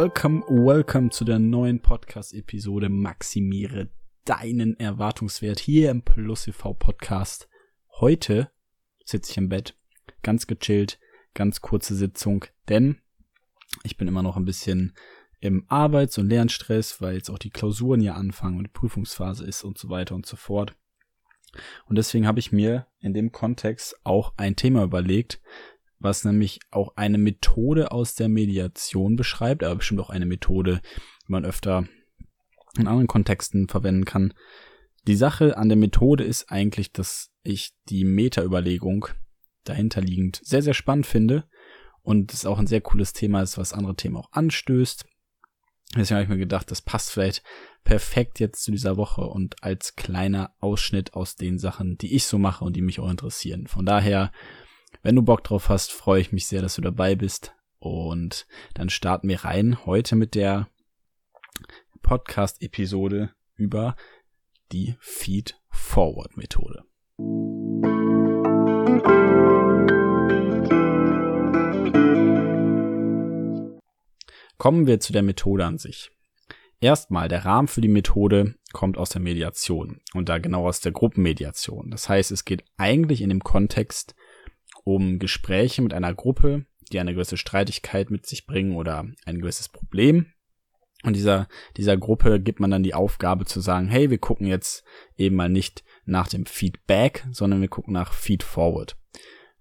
welcome, welcome zu der neuen Podcast-Episode Maximiere deinen Erwartungswert hier im Plus TV Podcast. Heute sitze ich im Bett, ganz gechillt, ganz kurze Sitzung, denn ich bin immer noch ein bisschen im Arbeits- und Lernstress, weil jetzt auch die Klausuren ja anfangen und die Prüfungsphase ist und so weiter und so fort. Und deswegen habe ich mir in dem Kontext auch ein Thema überlegt, was nämlich auch eine Methode aus der Mediation beschreibt, aber bestimmt auch eine Methode, die man öfter in anderen Kontexten verwenden kann. Die Sache an der Methode ist eigentlich, dass ich die Meta-Überlegung dahinterliegend sehr, sehr spannend finde und es auch ein sehr cooles Thema ist, was andere Themen auch anstößt. Deswegen habe ich mir gedacht, das passt vielleicht perfekt jetzt zu dieser Woche und als kleiner Ausschnitt aus den Sachen, die ich so mache und die mich auch interessieren. Von daher wenn du Bock drauf hast, freue ich mich sehr, dass du dabei bist. Und dann starten wir rein heute mit der Podcast-Episode über die Feed-Forward-Methode. Kommen wir zu der Methode an sich. Erstmal, der Rahmen für die Methode kommt aus der Mediation und da genau aus der Gruppenmediation. Das heißt, es geht eigentlich in dem Kontext um Gespräche mit einer Gruppe, die eine gewisse Streitigkeit mit sich bringen oder ein gewisses Problem. Und dieser, dieser Gruppe gibt man dann die Aufgabe zu sagen, hey, wir gucken jetzt eben mal nicht nach dem Feedback, sondern wir gucken nach Feedforward.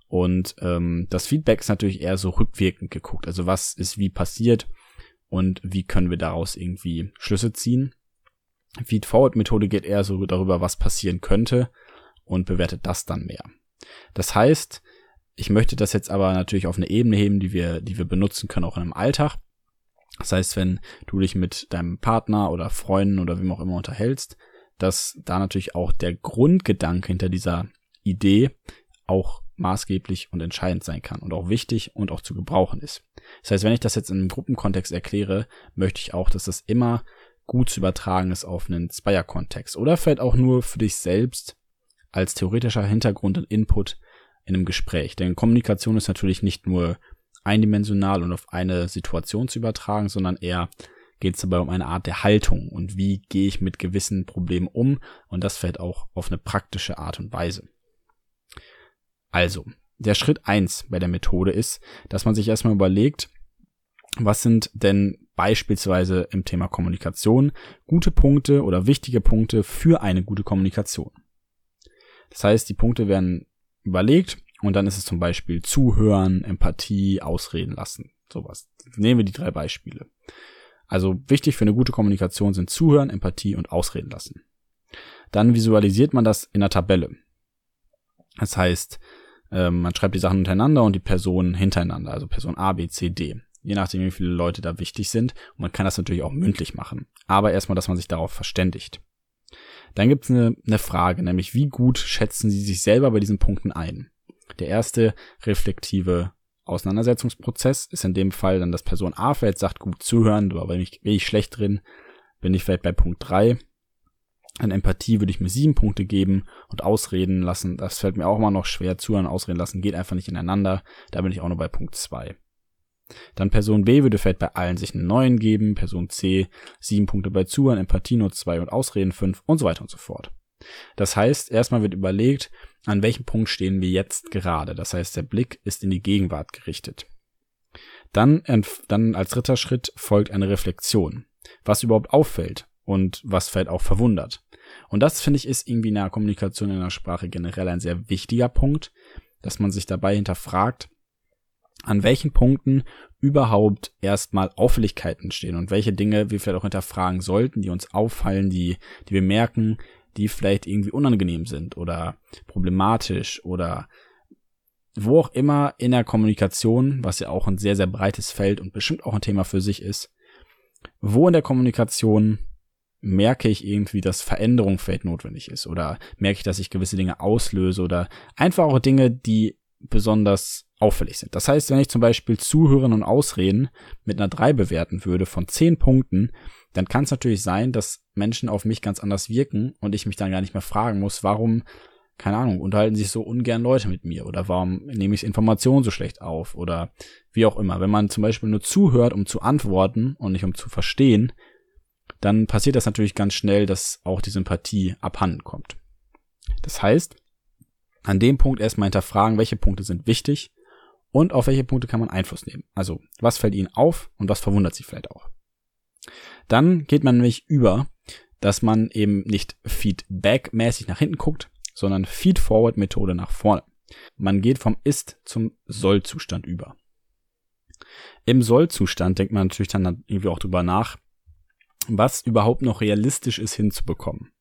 Und ähm, das Feedback ist natürlich eher so rückwirkend geguckt. Also was ist wie passiert und wie können wir daraus irgendwie Schlüsse ziehen. Feedforward-Methode geht eher so darüber, was passieren könnte und bewertet das dann mehr. Das heißt, ich möchte das jetzt aber natürlich auf eine Ebene heben, die wir, die wir benutzen können, auch in einem Alltag. Das heißt, wenn du dich mit deinem Partner oder Freunden oder wem auch immer unterhältst, dass da natürlich auch der Grundgedanke hinter dieser Idee auch maßgeblich und entscheidend sein kann und auch wichtig und auch zu gebrauchen ist. Das heißt, wenn ich das jetzt in einem Gruppenkontext erkläre, möchte ich auch, dass das immer gut zu übertragen ist auf einen Zweier-Kontext oder vielleicht auch nur für dich selbst als theoretischer Hintergrund und Input in einem Gespräch. Denn Kommunikation ist natürlich nicht nur eindimensional und auf eine Situation zu übertragen, sondern eher geht es dabei um eine Art der Haltung und wie gehe ich mit gewissen Problemen um und das fällt auch auf eine praktische Art und Weise. Also, der Schritt eins bei der Methode ist, dass man sich erstmal überlegt, was sind denn beispielsweise im Thema Kommunikation gute Punkte oder wichtige Punkte für eine gute Kommunikation. Das heißt, die Punkte werden überlegt und dann ist es zum Beispiel Zuhören, Empathie, Ausreden lassen. Sowas. Nehmen wir die drei Beispiele. Also wichtig für eine gute Kommunikation sind Zuhören, Empathie und Ausreden lassen. Dann visualisiert man das in einer Tabelle. Das heißt, ähm, man schreibt die Sachen untereinander und die Personen hintereinander, also Person A, B, C, D. Je nachdem, wie viele Leute da wichtig sind. Und man kann das natürlich auch mündlich machen. Aber erstmal, dass man sich darauf verständigt. Dann gibt es eine, eine Frage, nämlich wie gut schätzen Sie sich selber bei diesen Punkten ein? Der erste reflektive Auseinandersetzungsprozess ist in dem Fall dann, dass Person A vielleicht sagt, gut zuhören, aber bin ich, bin ich schlecht drin, bin ich vielleicht bei Punkt drei. An Empathie würde ich mir sieben Punkte geben und ausreden lassen. Das fällt mir auch immer noch schwer. Zuhören, ausreden lassen geht einfach nicht ineinander. Da bin ich auch nur bei Punkt zwei. Dann Person B würde vielleicht bei allen sich einen neuen geben, Person C sieben Punkte bei Zuhören, Empathie nur zwei und Ausreden fünf und so weiter und so fort. Das heißt, erstmal wird überlegt, an welchem Punkt stehen wir jetzt gerade. Das heißt, der Blick ist in die Gegenwart gerichtet. Dann, dann als dritter Schritt folgt eine Reflexion. Was überhaupt auffällt und was vielleicht auch verwundert. Und das finde ich ist irgendwie in der Kommunikation in der Sprache generell ein sehr wichtiger Punkt, dass man sich dabei hinterfragt, an welchen Punkten überhaupt erstmal Auffälligkeiten stehen und welche Dinge wir vielleicht auch hinterfragen sollten, die uns auffallen, die, die wir merken, die vielleicht irgendwie unangenehm sind oder problematisch oder wo auch immer in der Kommunikation, was ja auch ein sehr, sehr breites Feld und bestimmt auch ein Thema für sich ist, wo in der Kommunikation merke ich irgendwie, dass Veränderung vielleicht notwendig ist oder merke ich, dass ich gewisse Dinge auslöse oder einfach auch Dinge, die besonders auffällig sind. Das heißt, wenn ich zum Beispiel Zuhören und Ausreden mit einer 3 bewerten würde von 10 Punkten, dann kann es natürlich sein, dass Menschen auf mich ganz anders wirken und ich mich dann gar nicht mehr fragen muss, warum keine Ahnung, unterhalten sich so ungern Leute mit mir oder warum nehme ich Informationen so schlecht auf oder wie auch immer. Wenn man zum Beispiel nur zuhört, um zu antworten und nicht um zu verstehen, dann passiert das natürlich ganz schnell, dass auch die Sympathie abhanden kommt. Das heißt, an dem Punkt erstmal hinterfragen, welche Punkte sind wichtig und auf welche Punkte kann man Einfluss nehmen. Also, was fällt Ihnen auf und was verwundert Sie vielleicht auch. Dann geht man nämlich über, dass man eben nicht Feedback-mäßig nach hinten guckt, sondern Feed-Forward-Methode nach vorne. Man geht vom Ist zum Soll-Zustand über. Im Soll-Zustand denkt man natürlich dann irgendwie auch drüber nach, was überhaupt noch realistisch ist hinzubekommen.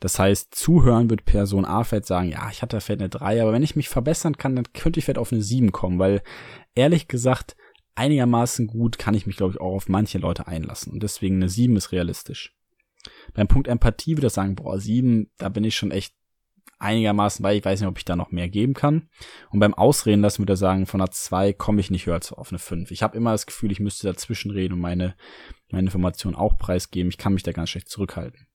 Das heißt, zuhören wird Person A vielleicht sagen, ja, ich hatte vielleicht eine 3, aber wenn ich mich verbessern kann, dann könnte ich vielleicht auf eine 7 kommen, weil ehrlich gesagt, einigermaßen gut kann ich mich, glaube ich, auch auf manche Leute einlassen. Und deswegen eine 7 ist realistisch. Beim Punkt Empathie würde ich sagen, boah, 7, da bin ich schon echt einigermaßen, weil ich weiß nicht, ob ich da noch mehr geben kann. Und beim Ausreden lassen würde er sagen, von einer 2 komme ich nicht höher auf eine 5. Ich habe immer das Gefühl, ich müsste dazwischen reden und meine, meine Informationen auch preisgeben. Ich kann mich da ganz schlecht zurückhalten.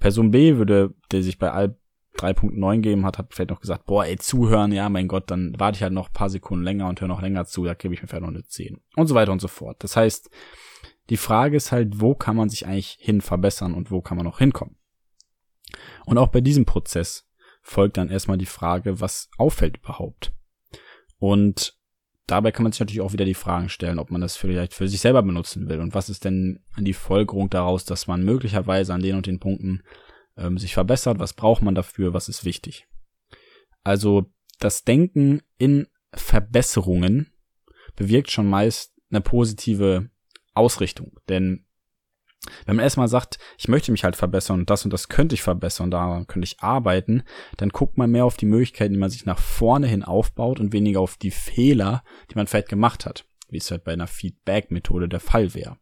Person B würde, der sich bei all 3.9 geben hat, hat vielleicht noch gesagt, boah, ey, zuhören, ja, mein Gott, dann warte ich halt noch paar Sekunden länger und höre noch länger zu, da gebe ich mir vielleicht noch eine 10. Und so weiter und so fort. Das heißt, die Frage ist halt, wo kann man sich eigentlich hin verbessern und wo kann man noch hinkommen? Und auch bei diesem Prozess folgt dann erstmal die Frage, was auffällt überhaupt? Und dabei kann man sich natürlich auch wieder die Fragen stellen, ob man das vielleicht für sich selber benutzen will. Und was ist denn die Folgerung daraus, dass man möglicherweise an den und den Punkten ähm, sich verbessert? Was braucht man dafür? Was ist wichtig? Also das Denken in Verbesserungen bewirkt schon meist eine positive Ausrichtung. Denn wenn man erstmal sagt, ich möchte mich halt verbessern und das und das könnte ich verbessern, daran könnte ich arbeiten, dann guckt man mehr auf die Möglichkeiten, die man sich nach vorne hin aufbaut und weniger auf die Fehler, die man vielleicht gemacht hat, wie es halt bei einer Feedback-Methode der Fall wäre.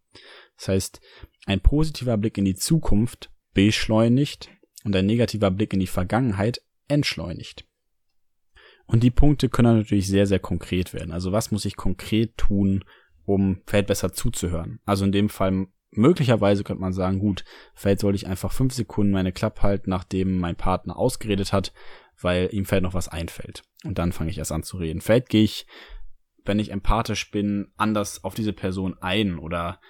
Das heißt, ein positiver Blick in die Zukunft beschleunigt und ein negativer Blick in die Vergangenheit entschleunigt. Und die Punkte können natürlich sehr, sehr konkret werden. Also was muss ich konkret tun, um vielleicht besser zuzuhören? Also in dem Fall möglicherweise könnte man sagen, gut, vielleicht sollte ich einfach fünf Sekunden meine Klappe halten, nachdem mein Partner ausgeredet hat, weil ihm vielleicht noch was einfällt. Und dann fange ich erst an zu reden. Vielleicht gehe ich, wenn ich empathisch bin, anders auf diese Person ein oder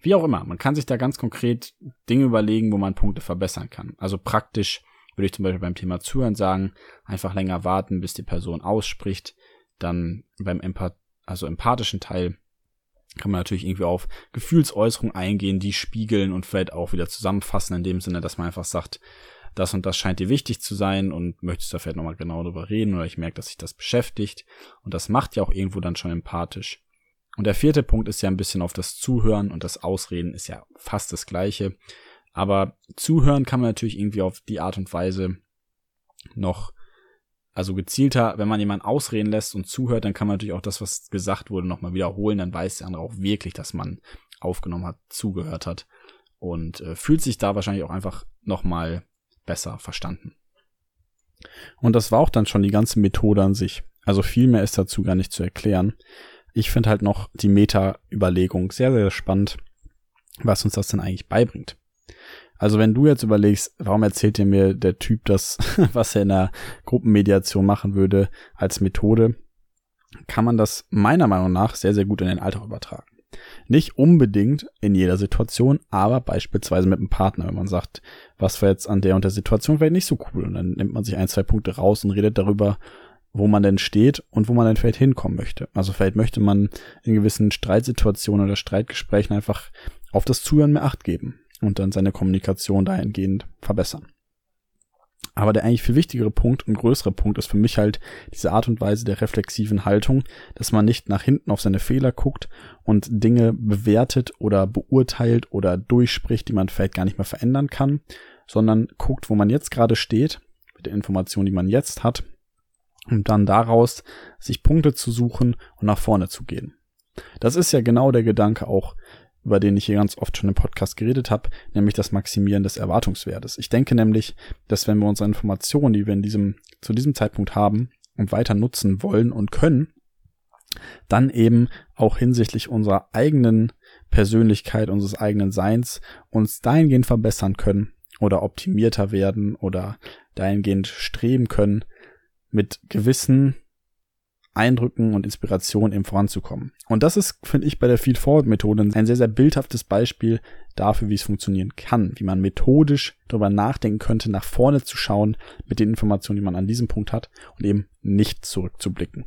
wie auch immer. Man kann sich da ganz konkret Dinge überlegen, wo man Punkte verbessern kann. Also praktisch würde ich zum Beispiel beim Thema Zuhören sagen, einfach länger warten, bis die Person ausspricht. Dann beim Empath also empathischen Teil kann man natürlich irgendwie auf Gefühlsäußerungen eingehen, die spiegeln und vielleicht auch wieder zusammenfassen, in dem Sinne, dass man einfach sagt, das und das scheint dir wichtig zu sein und möchtest da vielleicht nochmal genau drüber reden oder ich merke, dass sich das beschäftigt und das macht ja auch irgendwo dann schon empathisch. Und der vierte Punkt ist ja ein bisschen auf das Zuhören und das Ausreden ist ja fast das gleiche. Aber zuhören kann man natürlich irgendwie auf die Art und Weise noch also gezielter, wenn man jemanden ausreden lässt und zuhört, dann kann man natürlich auch das, was gesagt wurde, nochmal wiederholen. Dann weiß der andere auch wirklich, dass man aufgenommen hat, zugehört hat und äh, fühlt sich da wahrscheinlich auch einfach nochmal besser verstanden. Und das war auch dann schon die ganze Methode an sich. Also viel mehr ist dazu gar nicht zu erklären. Ich finde halt noch die Meta-Überlegung sehr, sehr spannend, was uns das denn eigentlich beibringt. Also wenn du jetzt überlegst, warum erzählt dir mir der Typ das, was er in der Gruppenmediation machen würde, als Methode, kann man das meiner Meinung nach sehr, sehr gut in den Alltag übertragen. Nicht unbedingt in jeder Situation, aber beispielsweise mit einem Partner, wenn man sagt, was war jetzt an der und der Situation vielleicht nicht so cool. Und dann nimmt man sich ein, zwei Punkte raus und redet darüber, wo man denn steht und wo man denn vielleicht hinkommen möchte. Also vielleicht möchte man in gewissen Streitsituationen oder Streitgesprächen einfach auf das Zuhören mehr Acht geben und dann seine Kommunikation dahingehend verbessern. Aber der eigentlich viel wichtigere Punkt und größere Punkt ist für mich halt diese Art und Weise der reflexiven Haltung, dass man nicht nach hinten auf seine Fehler guckt und Dinge bewertet oder beurteilt oder durchspricht, die man vielleicht gar nicht mehr verändern kann, sondern guckt, wo man jetzt gerade steht, mit der Information, die man jetzt hat, um dann daraus sich Punkte zu suchen und nach vorne zu gehen. Das ist ja genau der Gedanke auch über den ich hier ganz oft schon im Podcast geredet habe, nämlich das Maximieren des Erwartungswertes. Ich denke nämlich, dass wenn wir unsere Informationen, die wir in diesem, zu diesem Zeitpunkt haben und weiter nutzen wollen und können, dann eben auch hinsichtlich unserer eigenen Persönlichkeit, unseres eigenen Seins uns dahingehend verbessern können oder optimierter werden oder dahingehend streben können, mit gewissen Eindrücken und Inspirationen eben voranzukommen. Und das ist, finde ich, bei der Feed-Forward-Methode ein sehr, sehr bildhaftes Beispiel dafür, wie es funktionieren kann, wie man methodisch darüber nachdenken könnte, nach vorne zu schauen mit den Informationen, die man an diesem Punkt hat und eben nicht zurückzublicken.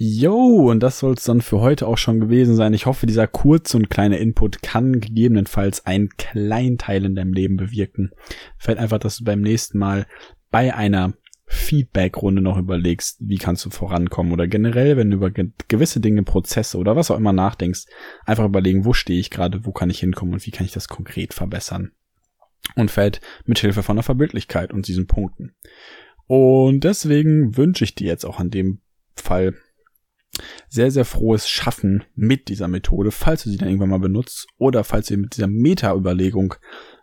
Jo, und das soll es dann für heute auch schon gewesen sein. Ich hoffe, dieser kurze und kleine Input kann gegebenenfalls einen kleinen Teil in deinem Leben bewirken. Fällt einfach, dass du beim nächsten Mal bei einer Feedback-Runde noch überlegst, wie kannst du vorankommen oder generell, wenn du über gewisse Dinge, Prozesse oder was auch immer nachdenkst, einfach überlegen, wo stehe ich gerade, wo kann ich hinkommen und wie kann ich das konkret verbessern. Und fällt mit Hilfe von der Verbildlichkeit und diesen Punkten. Und deswegen wünsche ich dir jetzt auch an dem Fall sehr, sehr frohes Schaffen mit dieser Methode, falls du sie dann irgendwann mal benutzt oder falls du mit dieser Meta-Überlegung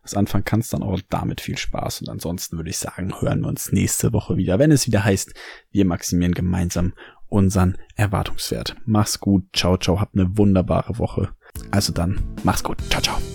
was anfangen kannst, dann auch damit viel Spaß. Und ansonsten würde ich sagen, hören wir uns nächste Woche wieder, wenn es wieder heißt, wir maximieren gemeinsam unseren Erwartungswert. Mach's gut, ciao, ciao, habt eine wunderbare Woche. Also dann, mach's gut, ciao, ciao.